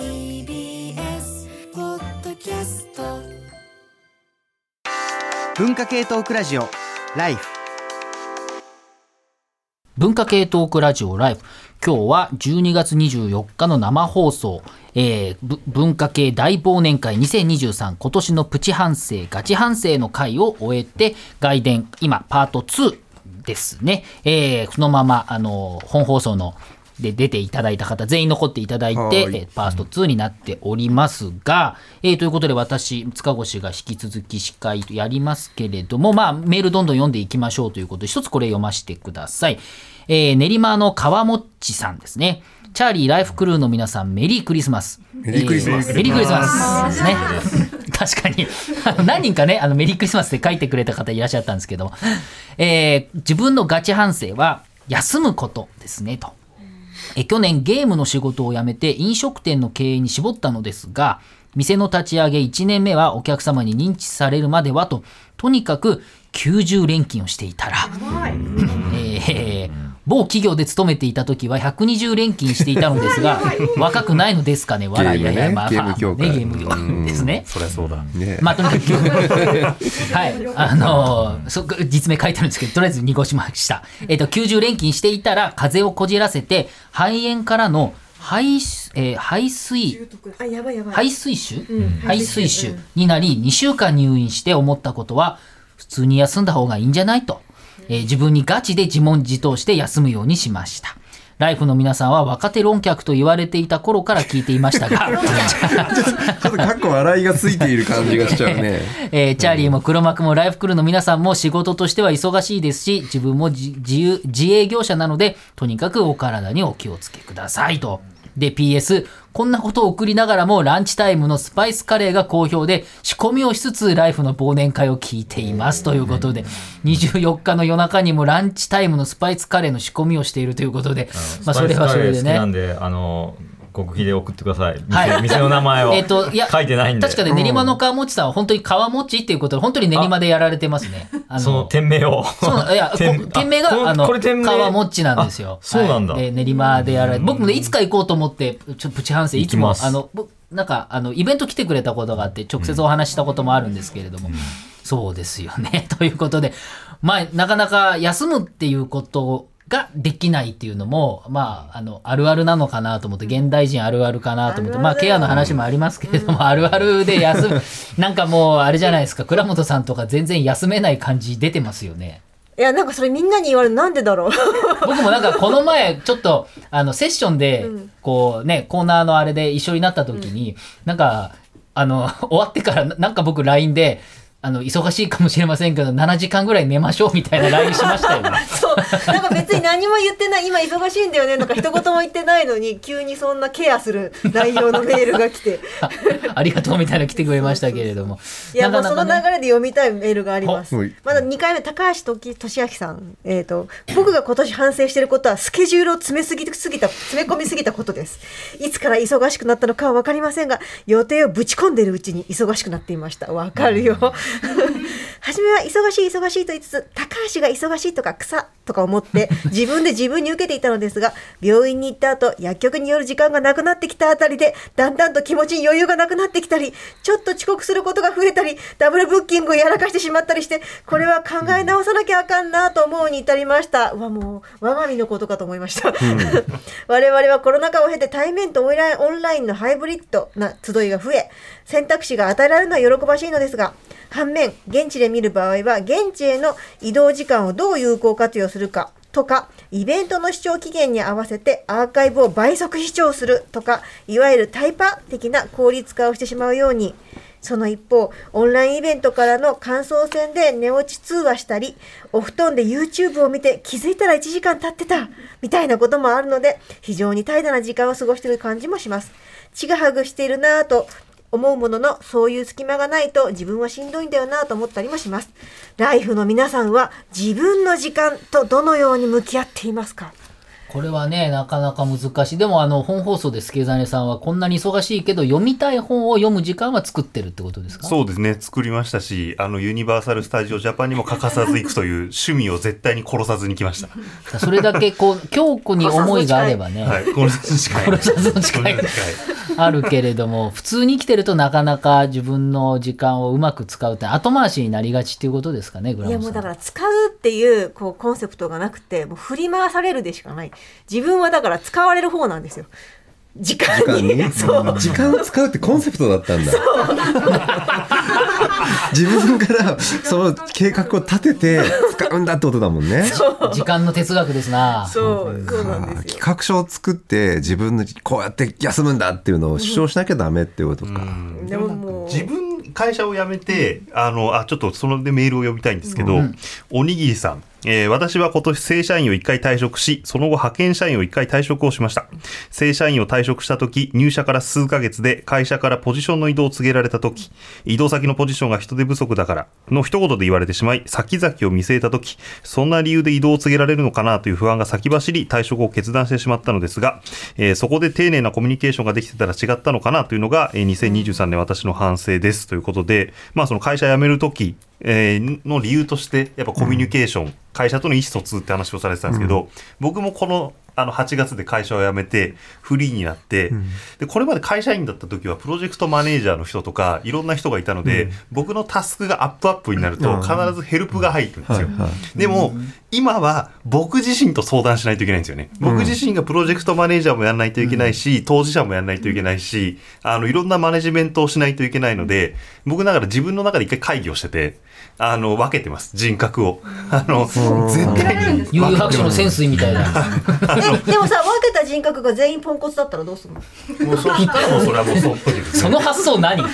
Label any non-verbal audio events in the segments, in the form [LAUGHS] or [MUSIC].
TBS ポッドキャスト文化系トークラジオライフ文化系トークラジオライブ今日は12月24日の生放送、えーぶ文化系大忘年会2023今年のプチ反省ガチ反省の会を終えて外伝今パート2ですね、えーそのままあの本放送ので出ていただいた方全員残っていただいて、はい。えーパート2になっておりますが、えーということで私塚越が引き続き司会やりますけれどもまあメールどんどん読んでいきましょうということで一つこれ読ませてください、えー練馬の川もっちさんですね。チャーリーライフクルーの皆さんメリークリスマス。メリークリスマス。えメリークリスマスですね。[LAUGHS] 確かに。何人かねあのメリークリスマスで書いてくれた方いらっしゃったんですけど、えー自分のガチ反省は休むことですねとえ去年ゲームの仕事を辞めて飲食店の経営に絞ったのですが店の立ち上げ1年目はお客様に認知されるまではととにかく90連勤をしていたら、えー某企業で勤めていた時は120連勤していたのですが [LAUGHS] 若くないのですかね笑いやいやまあまあゲーム協会ねゲーム業ですね。そりゃそうだ。ねまあとにかくはいあのーそ実名書いてあるんですけどとりあえず濁しました、えっと90連勤していたら風邪をこじらせて肺炎からの肺,、えー肺水あやばいやばい肺水腫、ん肺水腫になり2週間入院して思ったことは普通に休んだ方がいいんじゃないと、えー自分にガチで自問自答して休むようにしましたライフの皆さんは若手論客と言われていた頃から聞いていましたが [LAUGHS] ちょっとかっこ笑いがついている感じがしちゃうね。[LAUGHS] えーチャーリーも黒幕もライフクルーの皆さんも仕事としては忙しいですし自分も自自由自営業者なのでとにかくお体にお気をつけくださいと。で PS こんなことを送りながらもランチタイムのスパイスカレーが好評で仕込みをしつつライフの忘年会を聞いています。ということで24日の夜中にもランチタイムのスパイスカレーの仕込みをしているということでまあそれはそれでスパイスカレー好きなんね。で、あの、極秘で送ってください。店,、はい店の名前を。えっと、いや、書いてないんで。確かに練馬の川餅さんは本当に川餅っていうことで、本当に練馬でやられてますね。あその店名を。そういや、[LAUGHS] こ店店名が、あの、川もっちなんですよ。あそうなんだはいで練馬でやられて、僕もね、いつか行こうと思って、ちょプチ反省、いつもあの、僕なんか、あの、イベント来てくれたことがあって、直接お話ししたこともあるんですけれども、そうですよね。[LAUGHS] ということで、まあ、なかなか休むっていうことができないっていうのも、まあ、あの、あるあるなのかなと思って、現代人あるあるかなと思って、まあ、ケアの話もありますけれども、あるあるで休む、なんかもう、あれじゃないですか、倉本さんとか全然休めない感じ出てますよね。いやなんかそれみんなに言われるなんでだろう。僕もなんかこの前ちょっとあのセッションでこうねコーナーのあれで一緒になった時になんかあの [LAUGHS] 終わってからななんか僕 LINE であの忙しいかもしれませんけど7時間ぐらい寝ましょうみたいな LINE しましたよね。[LAUGHS] そう。なんか別に何も言ってない今忙しいんだよねとか一言も言ってないのに急にそんなケアする内容のメールが来て。あ [LAUGHS] ありがとうみたいなの来てくれましたけれども。いやもうその流ねれで読みたいメールがあります。はい。まだ2回目高橋時俊明さん。えっ、と僕が今年反省していることはスケジュールを詰めすぎすぎた詰め込みすぎたことです。いつから忙しくなったのかは分かりませんが予定をぶち込んでいるうちに忙しくなっていました。わかるよ。[LAUGHS] 初めは忙しい忙しいと言いつつ高橋が忙しいとか草とか思って [LAUGHS] 自分で自分に受けていたのですが病院に行った後薬局による時間がなくなってきたあたりでだんだんと気持ちに余裕がなくなってきたりちょっと遅刻することが増えたりダブルブッキングをやらかしてしまったりしてこれは考え直さなきゃあかんなと思うに至りました。うわもう我が身のことかと思いました、[LAUGHS] 我々はコロナ禍を経て対面とオンラインのハイブリッドな集いが増え選択肢が与えられるのは喜ばしいのですが反面現地で見る場合は現地への移動時間をどう有効活用するかとかイベントの視聴期限に合わせてアーカイブを倍速視聴するとかいわゆるタイパ的な効率化をしてしまうように。その一方オンラインイベントからの感想戦で寝落ち通話したりお布団で YouTube を見て気づいたら1時間経ってたみたいなこともあるので非常に怠惰な時間を過ごしている感じもします。ちぐはぐしているなぁと思うもののそういう隙間がないと自分はしんどいんだよなと思ったりもします。ライフの皆さんは自分の時間とどのように向き合っていますか？これはね、なかなか難しい。でも、あの、本放送で助真さんはこんなに忙しいけど、読みたい本を読む時間は作ってるってことですか？そうですね作りましたしあのユニバーサル・スタジオ・ジャパンにも欠かさず行くという趣味を絶対に殺さずに来ました。[LAUGHS] それだけ、こう、強固に思いがあればね、は [LAUGHS] い、殺さずに近い。あるけれども、普通に生きてるとなかなか自分の時間をうまく使うって、後回しになりがちっていうことですかね、グラいや。もうんだから使うっていうこうコンセプトがなくてもう振り回されるでしかない自分はだから使われる方なんですよ。時間時に間に？[LAUGHS] そう。時間を使うってコンセプトだったんだ。[LAUGHS] 自分からその計画を立てて使うんだってことだもんね。時間の哲学ですな。そうそうなんですよ。企画書を作って自分のこうやって休むんだっていうのを主張しなきゃダメってことか、でももう。自分会社を辞めて、あのあちょっとそのでメールを読みたいんですけど、おにぎりさん、えー私は今年正社員を1回退職しその後派遣社員を1回退職をしました。正社員を退職した時入社から数ヶ月で会社からポジションの移動を告げられた時移動先のポジションが人手不足だからの一言で言われてしまい先々を見据えた時そんな理由で移動を告げられるのかなという不安が先走り退職を決断してしまったのですが、えーそこで丁寧なコミュニケーションができてたら違ったのかなというのが、えー2023年私の反省ですということで、まあ、その会社辞める時えーの理由としてやっぱコミュニケーション、会社との意思疎通って話をされてたんですけど、僕もこのあの8月で会社を辞めてフリーになって、でこれまで会社員だった時はプロジェクトマネージャーの人とかいろんな人がいたので、僕のタスクがアップアップになると必ずヘルプが入るんですよ。でも、今は僕自身と相談しないといけないんですよね。僕自身がプロジェクトマネージャーもやらないといけないし、当事者もやらないといけないし、あの、いろんなマネジメントをしないといけないので、僕だから自分の中で一回会議をしてて、あの、分けてます。人格を。あの、絶対に。悠々白書の潜水みたいな。え [LAUGHS] でもさ分けた人格が全員ポンコツだったらどうするの？もうそしたらもうそれはもうそっとその発想何？こ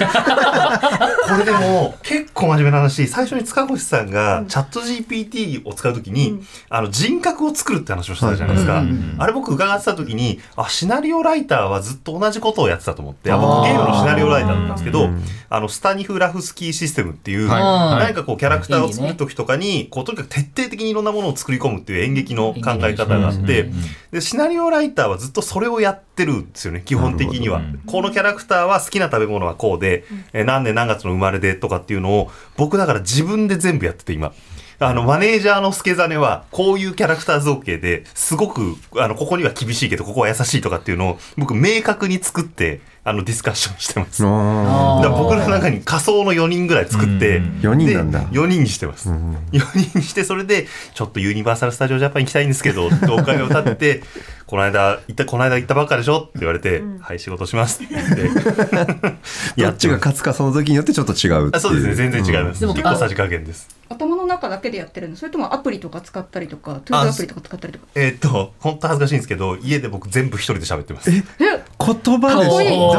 れでも結構真面目な話最初に塚越さんがチャット GPT を使うときに、あの人格を作るって話をしたじゃないですか、あれ僕伺ってた時にあシナリオライターはずっと同じことをやってたと思ってあ僕ゲームのシナリオライターだったんですけど、あのスタニフラフスキーシステムっていう、はい。何かこうキャラクターを作る時とかにこうとにかく徹底的にいろんなものを作り込むっていう演劇の考え方があって、でシナリオライターはずっとそれをやってるんですよね。基本的には、このキャラクターは好きな食べ物はこうで、えー何年何月の生まれでとかっていうのを僕だから自分で全部やってて今。あの、マネージャーの助真は、こういうキャラクター造形ですごく、あの、ここには厳しいけど、ここは優しいとかっていうのを、僕、明確に作って、あの、ディスカッションしてます。だあから僕の中に仮想の4人ぐらい作って、うん。4人なんだ。で4人にしてます。4人にして、それで、ちょっとユニバーサル・スタジオ・ジャパン行きたいんですけど、っ [LAUGHS] てお金を立てて、この間、行った、この間行ったばっかでしょって言われて、はい、仕事しますって言って、[LAUGHS] [LAUGHS] どっちが勝つかその時によってちょっと違うっていう。あそうですね、全然違います。でも結構さじ加減です。中だけでやってるの？それともアプリとか使ったりとかトゥードアプリとか使ったりとか？えーっと、本当恥ずかしいんですけど、家で僕全部一人で喋ってます。え？言葉で出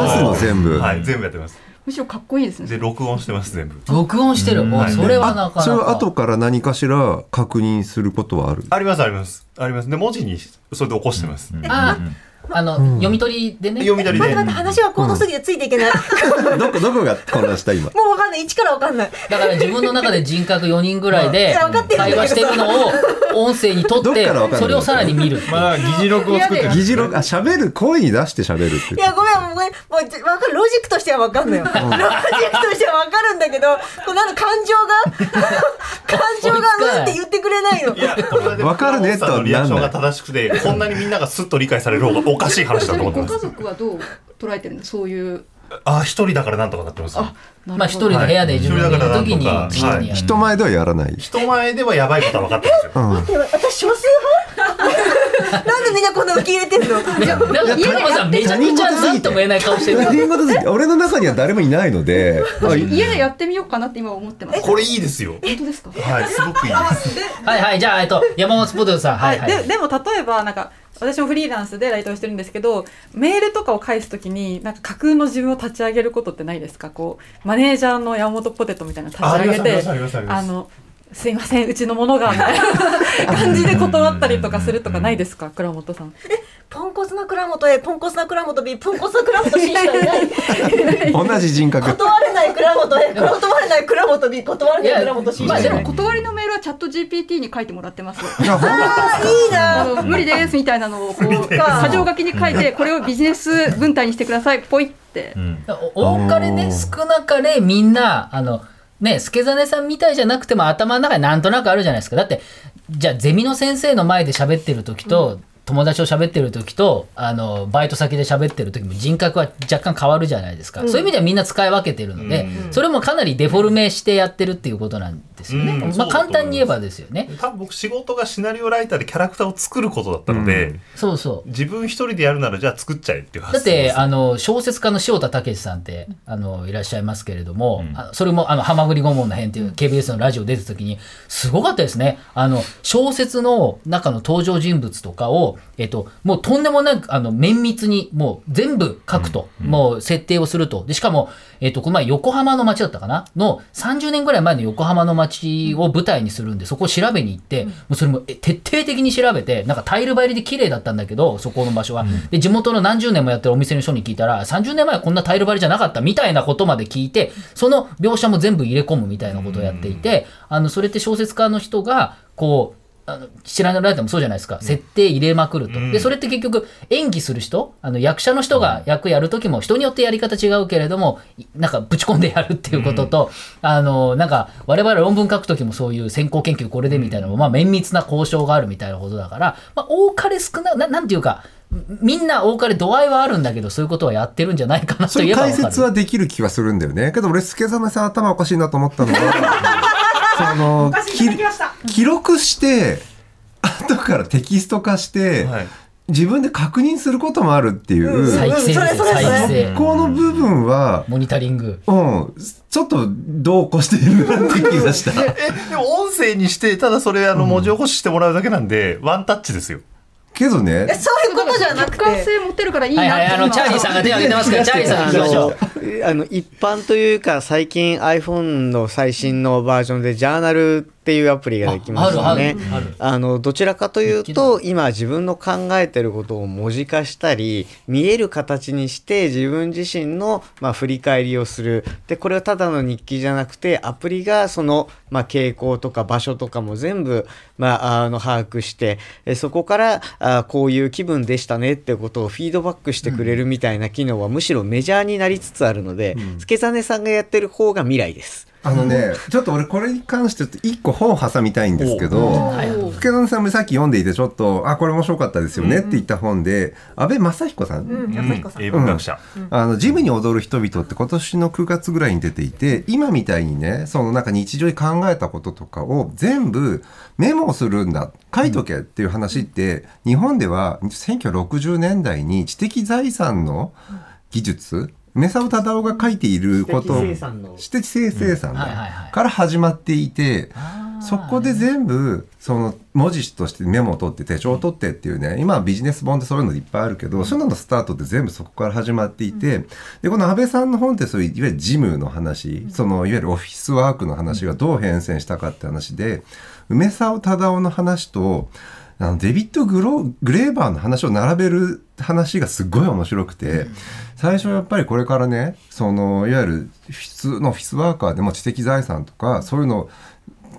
すの全部、はい、全部やってます。むしろかっこいいですねで、録音してます、全部。録音してる。おはいそれはなかなか。それは後から何かしら確認することはある？あります、あります。あります。で、文字にそれで起こしてます。ああの、読み取りでね。読み取りで。待って。待って話が高度すぎてついていけない、[LAUGHS] どこどこが混乱した今？もう分かんない。一から分かんない。だから自分の中で人格4人ぐらいいで [LAUGHS] 会話してるのを音声に取ってそれをさらに見るまあ議事録を作ってる。議事録あ喋る？声に出して喋るっていやごめんもうごめんもうわかるロジックとしては分かんのよロジックとしては分かるんだけどこの感情が [LAUGHS] 感情がうんって言ってくれないの。わかるねとリアクションが正しくて、こんなにみんながスッと理解される方がおかしい話だと思ってご家。族はどう捉えてるんそういうあ、一人だからなんとかなってます。まあ一人の部屋で自分がいる時に人前ではやらない人前ではやばいことは分かってるんですよ。待って私少数派？[LAUGHS] なんでみんなこんな受け入れてんの？なんか田中さんめちゃくちゃなんとも言えない顔してる他人事すぎて俺の中には誰もいないのであい家でやってみようかなって今思ってますこれいいですよ。本当ですかはい、すごくいいです。はいはいじゃあえっと山本ポテトさんはいはいででも例えばなんか私もフリーランスでライターをしてるんですけどメールとかを返すときになんか架空の自分を立ち上げることってないですか？こうマネージャーの山本ポテトみたいなの立ち上げてあのすいませんうちのものがみたいな。[LAUGHS] 感じで断ったりとかするとかないですか？倉本さん。ポンコツな倉本 A ポンコツな倉本 B ポンコツな倉本 C しかいない。[LAUGHS] 同じ人格。断れない倉本ね断れない倉本 B 断れない倉本 C まあでも断りのメールはチャット GPT に書いてもらってます。よ。あーいいな。無理ですみたいなのをこう箇条書きに書いてこれをビジネス文体にしてくださいポイって。お多かれね少なかれみんなあのね助真さんみたいじゃなくても頭の中になんとなくあるじゃないですか。だってじゃあゼミの先生の前で喋ってる時と、友達と喋ってる時とあのバイト先で喋ってる時も人格は若干変わるじゃないですか、うん。そういう意味ではみんな使い分けてるので、それもかなりデフォルメしてやってるっていうことなんですよね、うん。まあ、簡単に言えばですよね。多分僕仕事がシナリオライターでキャラクターを作ることだったので、そうそう。自分一人でやるならじゃあ作っちゃえっていうだってあの小説家の塩田武さんってあのいらっしゃいますけれども、あそれもあの「はまぐり顧問の編」っていう KBS のラジオ出た時にすごかったですね。あの小説の中の登場人物とかを、えっと、もうとんでもなくあの綿密にもう全部書くと、もう設定をすると。でしかも、えっと、この前横浜の街だったかな？の30年ぐらい前の横浜の街を舞台にするんでそこを調べに行って、もうそれもえ徹底的に調べてなんかタイル張りで綺麗だったんだけどそこの場所は、で地元の何十年もやってるお店の人に聞いたら30年前はこんなタイル張りじゃなかったみたいなことまで聞いてその描写も全部入れ込むみたいなことをやっていて、あのそれって小説家の人がこうあの知らないライターもそうじゃないですか、設定入れまくると、でそれって結局演技する人あの役者の人が役やる時も人によってやり方違うけれどもいなんかぶち込んでやるっていうことと、あのなんか我々論文書く時もそういう先行研究これでみたいなのも、まあ、綿密な交渉があるみたいなことだから、まあ、多かれ少なななんていうかみんな多かれ度合いはあるんだけどそういうことはやってるんじゃないかなとそいえば解説はできる気はするんだよね。けど俺助真さん頭おかしいなと思ったのは [LAUGHS] そのき記録して [LAUGHS] 後からテキスト化して、自分で確認することもあるっていう、再生この部分はモニタリング。うんちょっとどうこうしているなって気がした。[LAUGHS] えでも音声にしてただそれあの文字起こししてもらうだけなんで、ワンタッチですよけどね。そういうことじゃなくて。客観性持てるからいいなっては。いはいあのチャーリーさんが手を挙げてますから [LAUGHS] チャーリーさん行きましょうあの一般というか最近 iPhone の最新のバージョンでジャーナルっていうアプリができましたね。あのどちらかというと今自分の考えてることを文字化したり見える形にして自分自身の、まあ、振り返りをする。でこれはただの日記じゃなくてアプリがその、まあ、傾向とか場所とかも全部、まあ、あの把握してえそこからあこういう気分でしたねってことをフィードバックしてくれるみたいな機能はむしろメジャーになりつつあるので、助真さんがやってる方が未来です。あのね、ちょっと俺これに関して一個本を挟みたいんですけど、福田さんもさっき読んでいてちょっと、あ、これ面白かったですよねって言った本で、安倍正彦さん。英文学者、あのジムに踊る人々って今年の9月ぐらいに出ていて今みたいにねそのなんか日常に考えたこととかを全部メモをするんだ。書いとけっていう話って、日本では1960年代に知的財産の技術梅沢忠夫が書いていること知的生産の。知的生生産はいはいはい。から始まっていて、そこで全部その文字としてメモを取って手帳を取ってっていうね今はビジネス本でそういうのいっぱいあるけど、そういうののスタートって全部そこから始まっていて、でこの安倍さんの本ってそういういわゆる事務の話、そのいわゆるオフィスワークの話がどう変遷したかって話で梅沢忠夫の話とあのデビッド・グログレーバーの話を並べる話がすごい面白くて、最初やっぱりこれからねそのいわゆる普通のオフィスワーカーでも知的財産とかそういうの知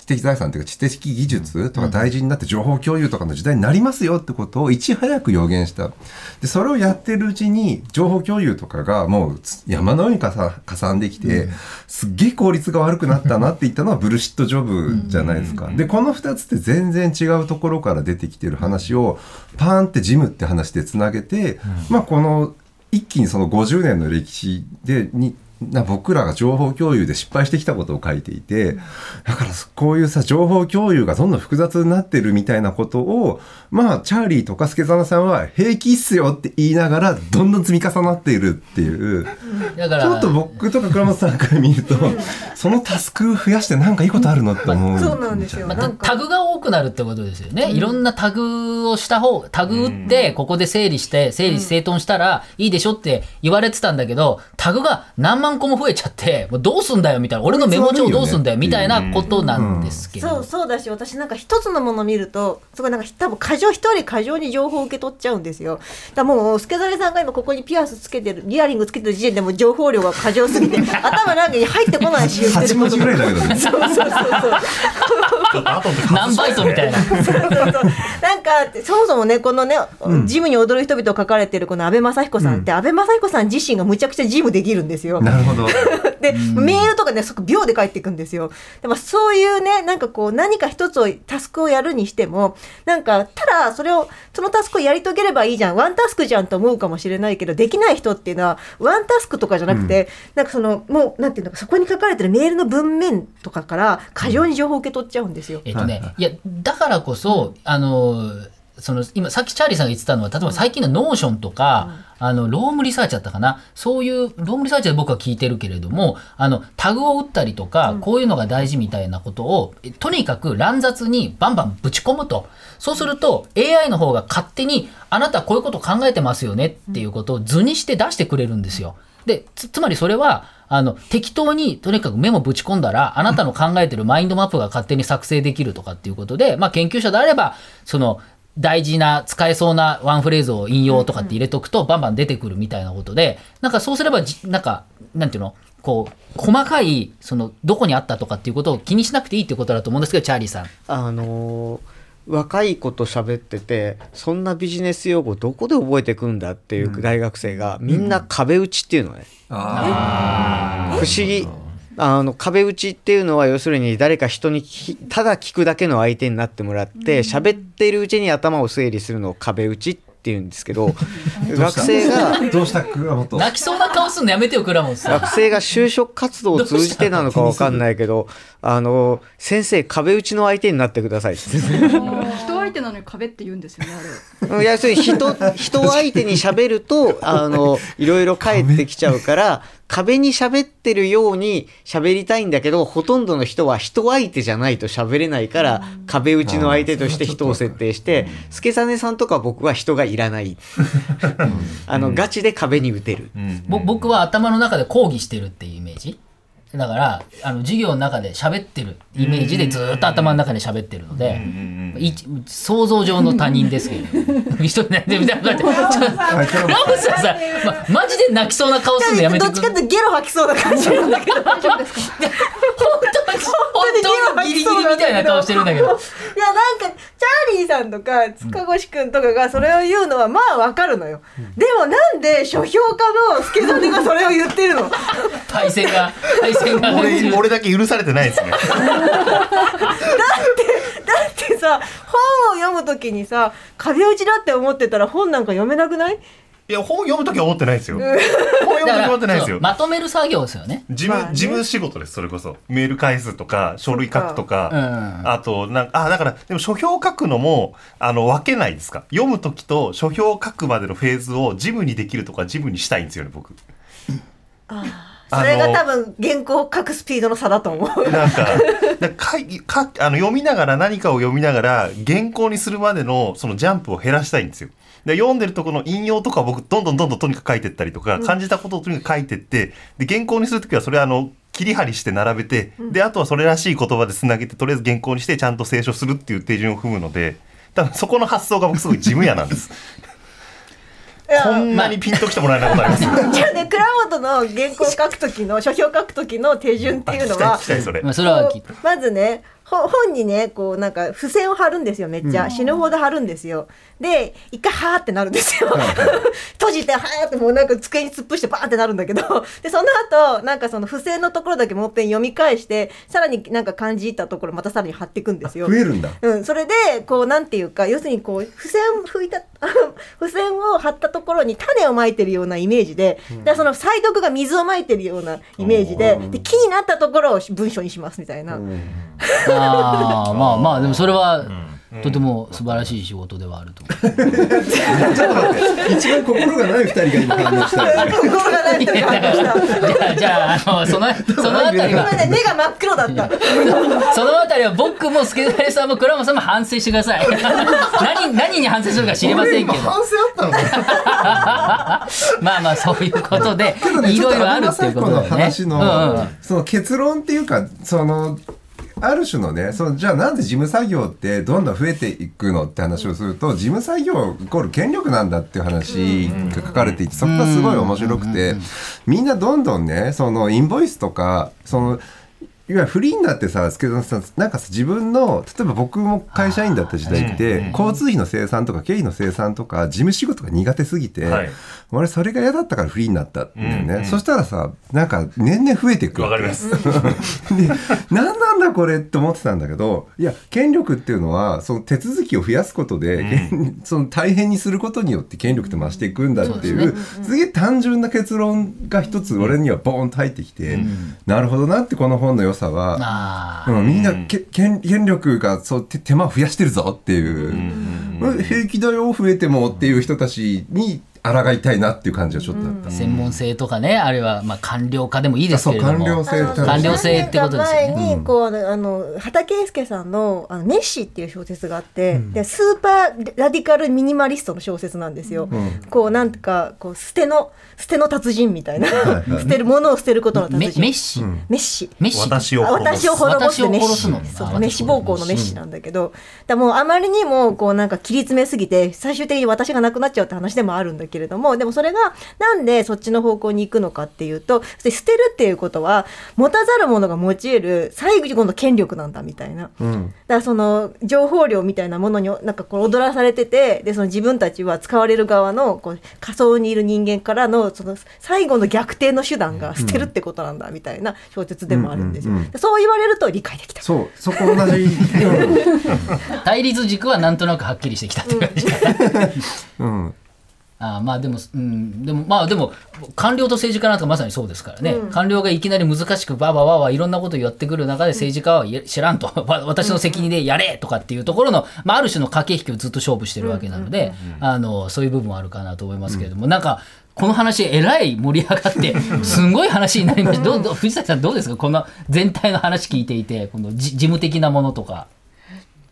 的財産というか知的技術とか大事になって情報共有とかの時代になりますよってことをいち早く予言した。でそれをやってるうちに情報共有とかがもう山のようにかさかさんできて、すっげえ効率が悪くなったなって言ったのはブルシットジョブじゃないですか。でこの2つって全然違うところから出てきてる話をパーンってジムって話でつなげて、まあこの一気にその50年の歴史でにな僕らが情報共有で失敗してきたことを書いていてだからこういうさ情報共有がどんどん複雑になってるみたいなことをまあチャーリーとか助真さんは平気っすよって言いながらどんどん積み重なっているっていう。だからちょっと僕とか倉本さんから見るとそのタスク増やしてなんかいいことあるのって思う。そうなんですよ。まあ、タグが多くなるってことですよね、いろんなタグをした方タグ打ってここで整理して整理整頓したらいいでしょって言われてたんだけどタグが何万万個も増えちゃって、もうどうすんだよみたいな、俺のメモ帳どうすんだよみたいなことなんですけど。そうそうだし私なんか一つのもの見るとすごいなんか多分過剰一人過剰に情報を受け取っちゃうんですよ。だからもう助真さんが今ここにピアスつけてるイヤリングつけてる時点でもう情報量が過剰すぎて [LAUGHS] 頭なんかに入ってこないし言って8る文字ぐらいだけどね。そうそうそうそう。ちょっと後で何バイトみたいな。そうそうそう。なんかそもそもねこのね、ジムに踊る人々を書かれてるこの安倍正彦さんって、安倍正彦さん自身がむちゃくちゃジムできるんですよ。なるほど [LAUGHS] で、メールとかね、即秒で返っていくんですよ。でもそういうね、なんかこう、何か一つを、タスクをやるにしても、なんか、ただ、それを、そのタスクをやり遂げればいいじゃん、ワンタスクじゃんと思うかもしれないけど、できない人っていうのは、ワンタスクとかじゃなくて、なんかその、もう、なんていうのか、そこに書かれてるメールの文面とかから、過剰に情報を受け取っちゃうんですよ。えっとね、いや、だからこそ、あの、その今さっきチャーリーさんが言ってたのは例えば最近の Notion とか、あの Roam Research だったかな？そういう Roam Research で僕は聞いてるけれどもあのタグを打ったりとか、こういうのが大事みたいなことをえとにかく乱雑にバンバンぶち込むと。そうすると AI の方が勝手にあなたこういうこと考えてますよねっていうことを図にして出してくれるんですよ。でつつまりそれはあの適当にとにかくメモぶち込んだらあなたの考えてるマインドマップが勝手に作成できるとかっていうことで、まあ、研究者であればその大事な使えそうなワンフレーズを引用とかって入れとくとバンバン出てくるみたいなことでなんかそうすればじなんかなんていうの？こう細かいそのどこにあったとかっていうことを気にしなくていいっていうことだと思うんですけどチャーリーさん。あのー若い子と喋っててそんなビジネス用語どこで覚えてくんだっていう大学生が、みんな壁打ちっていうのね、不思議あの壁打ちっていうのは要するに誰か人にただ聞くだけの相手になってもらって喋っているうちに頭を整理するのを壁打ちっていうんですけど [LAUGHS] 学生がどうした？熊本。泣きそうな顔すんのやめてよ倉本さん。学生が就職活動を通じてなのかわかんないけどあの先生壁打ちの相手になってください。っ [LAUGHS] て人相手なのに壁って言うんですよねあれ。うん要するに人人相手に喋るとあのいろいろ返ってきちゃうから壁に喋ってるように喋りたいんだけどほとんどの人は人相手じゃないと喋れないから壁打ちの相手として人を設定して助真さんとか僕は人がいらない。あのガチで壁に打てる。ぼ僕は頭の中で講義してるっていうイメージ？だからあの授業の中で喋ってるイメージでずーっと頭の中で喋ってるので、い想像上の他人ですけど一 [LAUGHS] 人でみたいな感じでラムさんさ、ま、マジで泣きそうな顔するのやめてくどっちかってゲロ吐きそうな感じなんだけど大丈夫ですか本当にギリギリみたいな顔してるんだけどいやなんかチャーリーさんとか塚越くんとかがそれを言うのはまあわかるのよ、でもなんで書評家の助真がそれを言ってるの？対戦が対戦が俺俺だけ許されてないですね。だってさ本を読むときにさ壁打ちだって思ってたら本なんか読めなくない？いや本読むときは思ってないですよ。本うん。読むときは思ってないですよ。まとめる作業ですよね。事務、まあね。事務仕事ですそれこそ。メール返すとか書類書くとか、うん。あとなんかあだからでも書評書くのもあの分けないですか。読む時と書評書くまでのフェーズをジムにできるとかジムにしたいんですよね僕それが多分原稿を書くスピードの差だと思う。なんかだかいかあの読みながら何かを読みながら原稿にするまでのそのジャンプを減らしたいんですよ。で読んでるとこの引用とか僕どんどんどんどんとにかく書いてったりとか、感じたことをとにかく書いてってで原稿にする時はそれあの切り張りして並べて、であとはそれらしい言葉でつなげてとりあえず原稿にしてちゃんと清書するっていう手順を踏むので多分そこの発想が僕すごい事務屋なんです [LAUGHS] こんなにピンときてもらえないことありますじゃあね倉本の原稿を書く時の書評を書く時の手順っていうのはそれ。はまずねほ [LAUGHS] 本にねこうなんか付箋を貼るんですよめっちゃ、死ぬほど貼るんですよ。で一回はーってなるんですよ。[LAUGHS] 閉じてはーってもうなんか机に突っ伏してバーってなるんだけど。[LAUGHS] でその後なんかその付箋のところだけもっぺん読み返してさらになんか感じたところまたさらに貼っていくんですよ。増えるんだ。うん、それでこうなんていうか要するにこう付箋を拭いた付箋を貼ったところに種をまいてるようなイメージで、だからその採読が水をまいてるようなイメージでで木になったところを文章にしますみたいな、ああまあまあでもそれはとても素晴らしい仕事ではあると。思う。一番心がない二人が今反応した心がない人に反応したじゃあじゃああのその [LAUGHS] そのあたりは。ごめんね目が真っ黒だった。そのあたりは僕も助田さんも倉本さんも反省してください。[LAUGHS] 何何に反省するか知りませんけど。反省あったの？[LAUGHS] まあまあそういうことでいろいろあるっていうことだよね。ちょっと安倍雅彦のうんうん。話の、その結論っていうか、その、ある種のね、そのじゃあなんで事務作業ってどんどん増えていくのって話をすると、事務作業イコール権力なんだっていう話が書かれていて、そこがすごい面白くて、みんなどんどんね、そのインボイスとか、その、いわゆるフリーになってさ、助田さん、なんかさ自分の、例えば僕も会社員だった時代って、交通費の生産とか経費の生産とか、事務仕事が苦手すぎて、はい。俺それが嫌だったからフリーになったんだよね。うんうん。そしたらさ、なんか年々増えていくわかります。[LAUGHS] で、何なんだこれって思ってたんだけど、いや、権力っていうのは、その手続きを増やすことで、その大変にすることによって権力って増していくんだっていう、すげえ単純な結論が一つ俺にはボーンと入ってきて、なるほどなってこの本の良さは、あうんみんなけ権権力がそう手手間を増やしてるぞっていう、うん平気だよ増えてもっていう人たちに抗いたいなっていう感じはちょっとあった。専門性とかねあるいはまあ官僚化でもいいですけれども。そう官僚性って官僚性ってことですよね何年か前にこうあのあの畑圭介さんの「あのメッシ」っていう小説があって、でスーパーラディカルミニマリストの小説なんですよ。こうなんかこう捨ての捨ての達人みたいな [LAUGHS] 捨てるものを捨てることのメ達人。メッシ、メッシ。メッシ？あ私を滅ぼす私を滅ぼすメッシ。私を殺すの。そうあメッシ暴行のメッシなんだけど、だもうあまりにもこうなんか切り詰めすぎて最終的に私がなくなっちゃうって話でもあるんだけれどもでもそれがなんでそっちの方向に行くのかっていうとで捨てるっていうことは持たざる者が用いる最後の権力なんだみたいな。うんだからその情報量みたいなものになんかこう踊らされててでその自分たちは使われる側のこう仮想にいる人間からのその最後の逆転の手段が捨てるってことなんだみたいな小説でもあるんですよ。そう言われると理解できた。そう、そこ同じ。[LAUGHS] 対立軸はなんとなくはっきりしてきたっていう感じ、うん。うんあーまあでも、うん、でもまあでも官僚と政治家なんかまさにそうですからね、官僚がいきなり難しくバーバーバーバーいろんなことをやってくる中で政治家は知らんとわ私の責任でやれとかっていうところの、まあ、ある種の駆け引きをずっと勝負してるわけなので、あのそういう部分はあるかなと思いますけれども、なんかこの話えらい盛り上がってすんごい話になりましたどうどう藤崎さんどうですかこの全体の話聞いていてこのじ事務的なものとか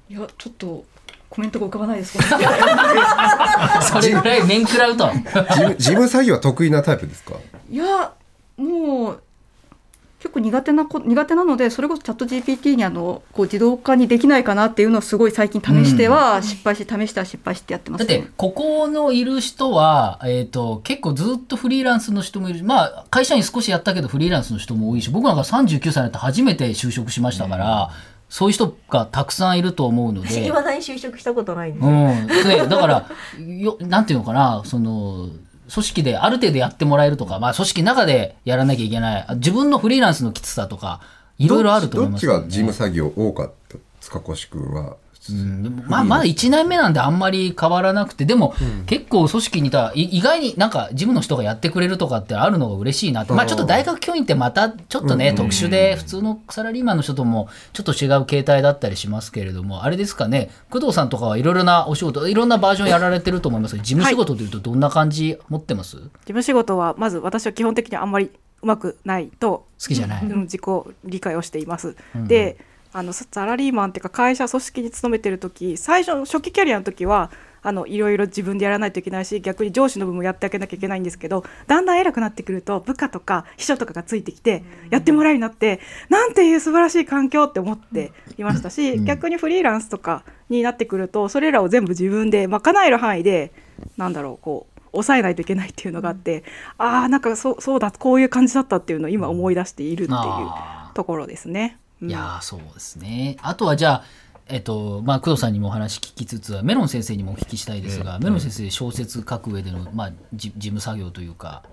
いやちょっとコメントが浮かばないです。[LAUGHS] それぐらい面食らうと。事務事務作業は得意なタイプですか？いやもう結構苦手なこ苦手なのでそれこそチャット GPT にあのこう自動化にできないかなっていうのをすごい最近試しては失敗して試しては失敗してやってます、だってここのいる人は、えー、と結構ずっとフリーランスの人もいるしまあ会社員少しやったけどフリーランスの人も多いし僕なんか39歳になって初めて就職しましたから、そういう人がたくさんいると思うので私い。まだに就職したことないんですうよ。ん、でだからよなんていうのかなその組織である程度やってもらえるとか、まあ、組織の中でやらなきゃいけない自分のフリーランスのきつさとかいろいろあると思いますどっちが事務作業多かったですか、越君は？うん。まあまだ1年目なんであんまり変わらなくてでも、結構組織にいたらい意外になんか事務の人がやってくれるとかってあるのが嬉しいなって。まあちょっと大学教員ってまたちょっとね、特殊で普通のサラリーマンの人ともちょっと違う形態だったりしますけれどもあれですかね。工藤さんとかはいろいろなお仕事いろんなバージョンやられてると思います。けど事務仕事というとどんな感じ持ってます、事務仕事はまず私は基本的にあんまりうまくないと好きじゃない。うん自己理解をしています。うん。であのサラリーマンっていうか会社組織に勤めてる時最初の初期キャリアの時はあのいろいろ自分でやらないといけないし逆に上司の分もやってあげなきゃいけないんですけどだんだん偉くなってくると部下とか秘書とかがついてきてやってもらえるようになってなんていう素晴らしい環境って思っていましたし、逆にフリーランスとかになってくるとそれらを全部自分で賄える範囲でなんだろうこう抑えないといけないっていうのがあって、ああなんかそうそうだこういう感じだったっていうのを今思い出しているっていうあところですね。うん。いやーそうですね。あとはじゃあえっとまあ、工藤さんにもお話聞きつつメロン先生にもお聞きしたいですが、メロン先生小説書く上での、まあ、じ事務作業というか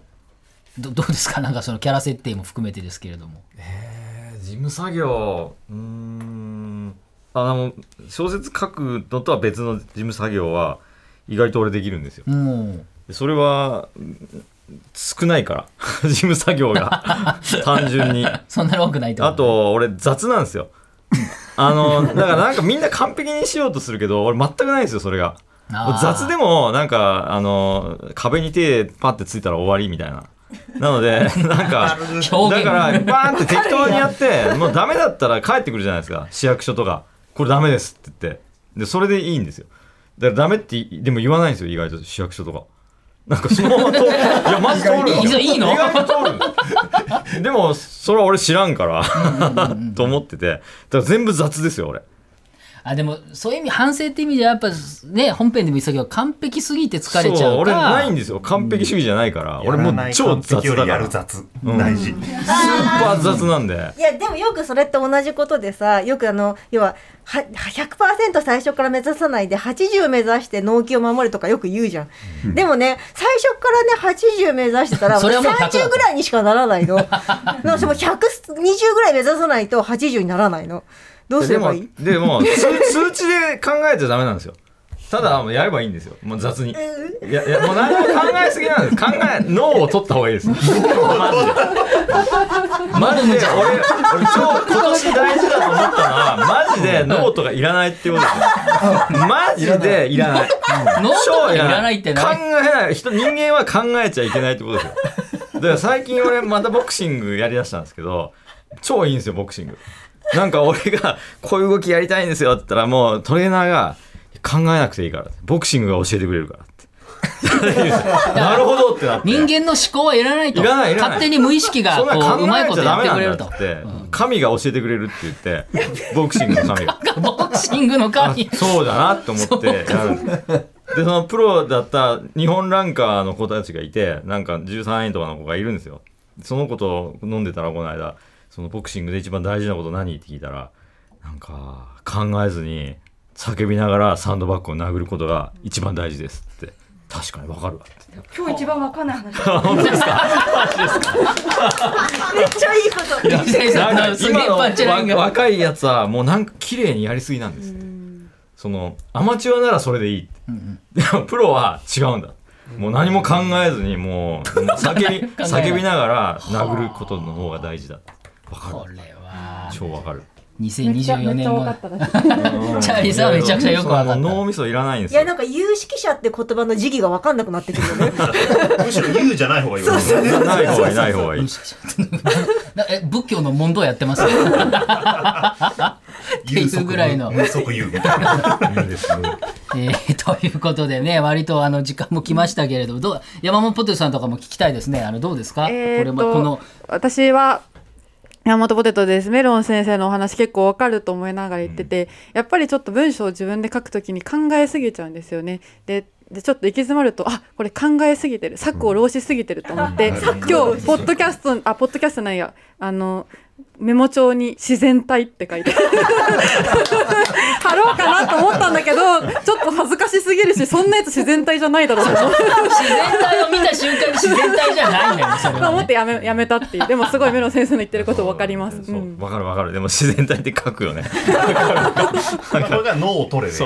どどうですか？なんかそのキャラ設定も含めてですけれども。事務作業。うーん。あの小説書くのとは別の事務作業は意外と俺できるんですよ。もでそれはうん少ないから。[LAUGHS] 事務作業が。[LAUGHS] 単純に。そんなに多くないとあと俺雑なんですよ。あのだからなんかみんな完璧にしようとするけど俺全くないですよそれが。雑でもなんかあの壁に手パッてついたら終わりみたいな。なので [LAUGHS] なんかだからバーンって適当にやってもうダメだったら帰ってくるじゃないですか。市役所とか。これダメですって言って。でそれでいいんですよ。だからダメってでも言わないんですよ意外と。市役所とかなんかその [LAUGHS] まま通るいやマジ通るいいの？意外と通る。でもそれは俺知らんから。と思ってて。だから全部雑ですよ俺あでもそういう意味反省って意味ではやっぱね本編でも言ってたけど完璧すぎて疲れちゃうか。そう俺ないんですよ。完璧主義じゃないから、俺もう超雑だから。やる雑。うん。大事。スーパー雑なんで。いやでもよくそれって同じことでさよくあの要はは100%最初から目指さないで80目指して納期を守るとかよく言うじゃん、でもね最初からね80目指してたらそれはもう100だ30ぐらいにしかならないの。[LAUGHS] でもその120ぐらい目指さないと80にならないのどうすればいい？でもでも数 [LAUGHS] 数値で考えちゃダメなんですよ。ただもうやればいいんですよ。もう雑に。いやいやもう何も考えすぎなんです。考え脳を取った方がいいです。[LAUGHS] マジで。マジで。俺俺超今年大事だと思ったのはマジでノートがいらないってことですよ。マジでいらない。ノートがいらないって考えない。人人間は考えちゃいけないってことですよ。だから最近俺またボクシングやりだしたんですけど超いいんですよボクシングなんか俺がこういう動きやりたいんですよって言ったらもうトレーナーが考えなくていいからボクシングが教えてくれるからって。[LAUGHS] なるほどってなって。人間の思考はいらないと。いらないいらない。勝手に無意識がそんな考こううまいことやってくれると。って神が教えてくれるって言ってボクシングの神が。[LAUGHS] ボクシングの神。あそうだなって思ってやるんですでそのプロだった日本ランカーの子たちがいてなんか13位とかの子がいるんですよ。その子と飲んでたらこの間そのボクシングで一番大事なこと何？って聞いたらなんか考えずに叫びながらサンドバッグを殴ることが一番大事ですって。確かにわかるわって。今日一番わかんない話。本当ですか？めっちゃいいこと。いや今のパンチラインが。わ若いやつはもうなんか綺麗にやりすぎなんですって。そのアマチュアならそれでいいって、でもプロは違うんだ。もう何も考えずにもう叫び叫びながら殴ることの方が大事だこる。れは。超わかる。2024年 [LAUGHS] チャーリーさんはめちゃくちゃよくわかった。脳みそいらないんですよ。いやなんか有識者って言葉の時期が分かんなくなってくるよね。[LAUGHS] むしろ言うじゃない方がいい。よねない方がいいない方がいい。な [LAUGHS] え仏教の問答やってます？よっていうぐらいの。無足えーということでね割とあの時間も来ましたけれどもどう山本ポテトさんとかも聞きたいですね。あのどうですか、えーこれもとこの。私は山本ポテトです。メロン先生のお話結構わかると思いながら言ってて、やっぱりちょっと文章を自分で書くときに考えすぎちゃうんですよね。ででちょっと行き詰まるとあこれ考えすぎてる。策を浪しすぎてると思って今日ポッドキャストあポッドキャストないや。あのメモ帳に自然体って書いて貼ろうかなと思ったんだけどちょっと恥ずかしすぎるしそんなやつ自然体じゃないだろうと。思って自然体を見た瞬間に自然体じゃないんだよねそれは、ね。と思ってやめやめたっていう。でもすごいメロン先生の言ってること分かります、うそう。ん。わかるわかる。でも自然体って書くよね。[LAUGHS] これが脳を取れで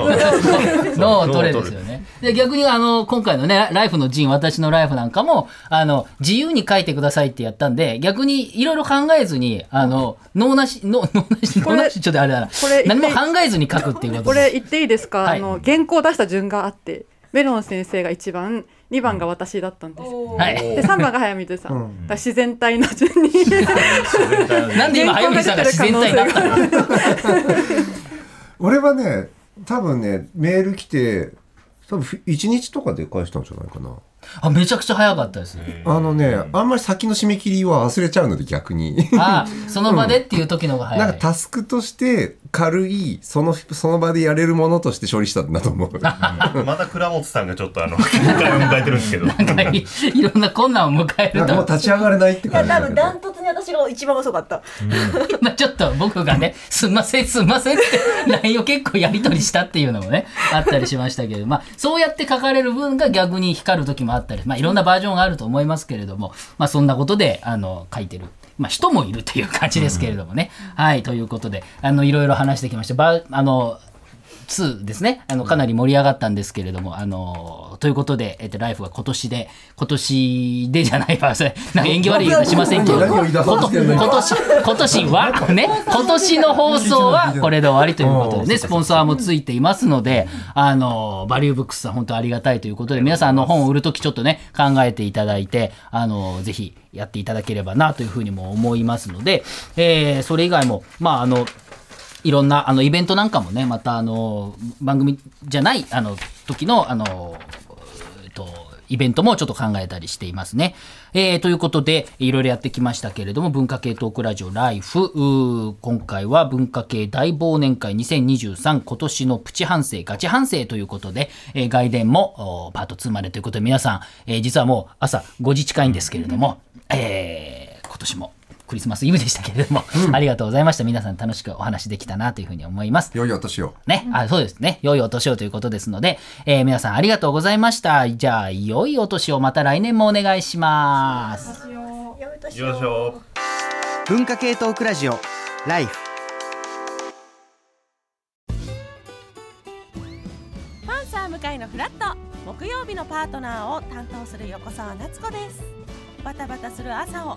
脳を取れですよね。で逆にあの今回のね「ライフの陣私のライフ」なんかもあの自由に書いてくださいってやったんで逆にいろいろ考えずにあの脳なし脳脳なしこれ脳なしちょっとあれだな。これ何も考えずに書くっていうことこれ言っていいですか、はい。あの原稿出した順があってメロン先生が1番2番が私だったんです。よ、はい。で3番が早水さん、だから自然体の順に。なんで今早水さんが自然体になったの？俺はね多分ねメール来て多分1日とかで返したんじゃないかなあめちゃくちゃ早かったです。あのねあんまり先の締め切りは忘れちゃうので逆に。あその場でっていう時の方が早い、[LAUGHS] なんかタスクとして軽いそのその場でやれるものとして処理したんだと思う。[LAUGHS] また倉本さんがちょっとあの限界を迎えてるんですけど。なんかいいろんな困難を迎えると。もう立ち上がれないっていや感じだけど。多分ダントツに私が一番遅かった。[LAUGHS] まあちょっと僕がね、すんません、すんませんって LINE を結構やり取りしたっていうのもね、あったりしましたけど、まあそうやって書かれる分が逆に光る時もあったり、まあいろんなバージョンがあると思いますけれども、まあそんなことで、あの、書いてる。まあ人もいるという感じですけれどもね。はい、ということで、あの、いろいろ話してきました。ばあの、2ですね。あの、かなり盛り上がったんですけれども、あの、ということで、えっと、ライフは今年で、今年でじゃないわ、[LAUGHS] それ、なんか縁起悪い言い方しませんけれど今年、今年は、ね、今年の放送はこれで終わりということでね、スポンサーもついていますので、あの、バリューブックスさん本当ありがたいということで、皆さんあの本を売るときちょっとね、考えていただいて、あの、ぜひやっていただければなというふうにも思いますので、えーそれ以外も、まあ、あの、いろんなあのイベントなんかもね、またあの番組じゃないあの時のあの、えっと、イベントもちょっと考えたりしていますね。えーということで、いろいろやってきましたけれども、文化系トークラジオライフ、今回は文化系大忘年会2023今年のプチ反省、ガチ反省ということで、えー外伝もおパート2までということで、皆さん、えー実はもう朝5時近いんですけれども、えー今年もクリスマスイブでしたけれども、ありがとうございました。皆さん楽しくお話できたなというふうに思います。良いお年を。ね、あ、そうですね。良いお年をということですので、えー皆さんありがとうございました。じゃあ、良いお年をまた来年もお願いします。よいしょ文化系トークラジオライフパンサー向井のフラット木曜日のパートナーを担当する横澤夏子ですバタバタする朝を